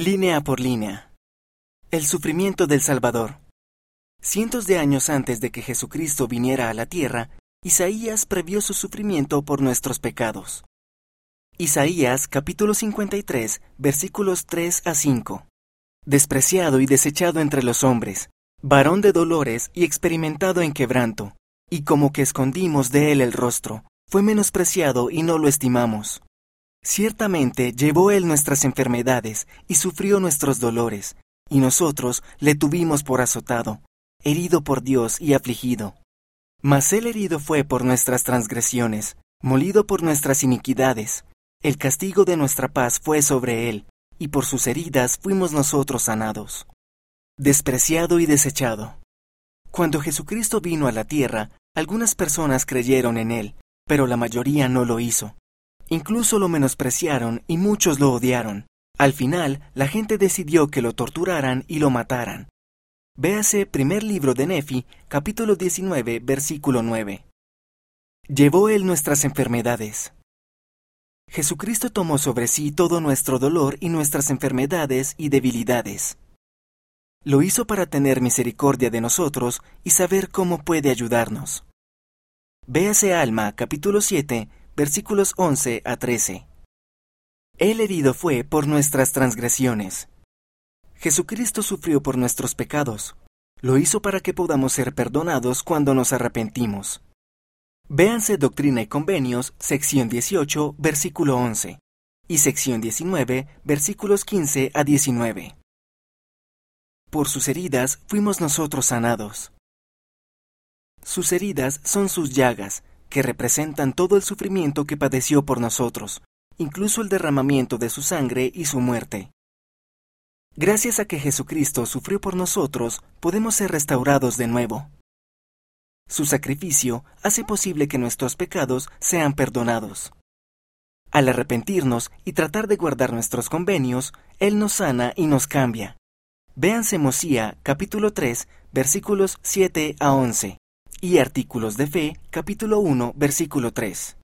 Línea por línea. El sufrimiento del Salvador. Cientos de años antes de que Jesucristo viniera a la tierra, Isaías previó su sufrimiento por nuestros pecados. Isaías capítulo 53 versículos 3 a 5. Despreciado y desechado entre los hombres, varón de dolores y experimentado en quebranto, y como que escondimos de él el rostro, fue menospreciado y no lo estimamos. Ciertamente llevó él nuestras enfermedades y sufrió nuestros dolores, y nosotros le tuvimos por azotado, herido por Dios y afligido. Mas él herido fue por nuestras transgresiones, molido por nuestras iniquidades. El castigo de nuestra paz fue sobre él, y por sus heridas fuimos nosotros sanados. Despreciado y desechado. Cuando Jesucristo vino a la tierra, algunas personas creyeron en él, pero la mayoría no lo hizo. Incluso lo menospreciaron y muchos lo odiaron. Al final, la gente decidió que lo torturaran y lo mataran. Véase primer libro de Nefi, capítulo 19, versículo 9. Llevó él nuestras enfermedades. Jesucristo tomó sobre sí todo nuestro dolor y nuestras enfermedades y debilidades. Lo hizo para tener misericordia de nosotros y saber cómo puede ayudarnos. Véase Alma, capítulo 7, versículos 11 a 13. El herido fue por nuestras transgresiones. Jesucristo sufrió por nuestros pecados. Lo hizo para que podamos ser perdonados cuando nos arrepentimos. Véanse Doctrina y Convenios, sección 18, versículo 11, y sección 19, versículos 15 a 19. Por sus heridas fuimos nosotros sanados. Sus heridas son sus llagas, que representan todo el sufrimiento que padeció por nosotros, incluso el derramamiento de su sangre y su muerte. Gracias a que Jesucristo sufrió por nosotros, podemos ser restaurados de nuevo. Su sacrificio hace posible que nuestros pecados sean perdonados. Al arrepentirnos y tratar de guardar nuestros convenios, Él nos sana y nos cambia. Véanse Mosía, capítulo 3, versículos 7 a 11 y Artículos de Fe, capítulo 1, versículo 3.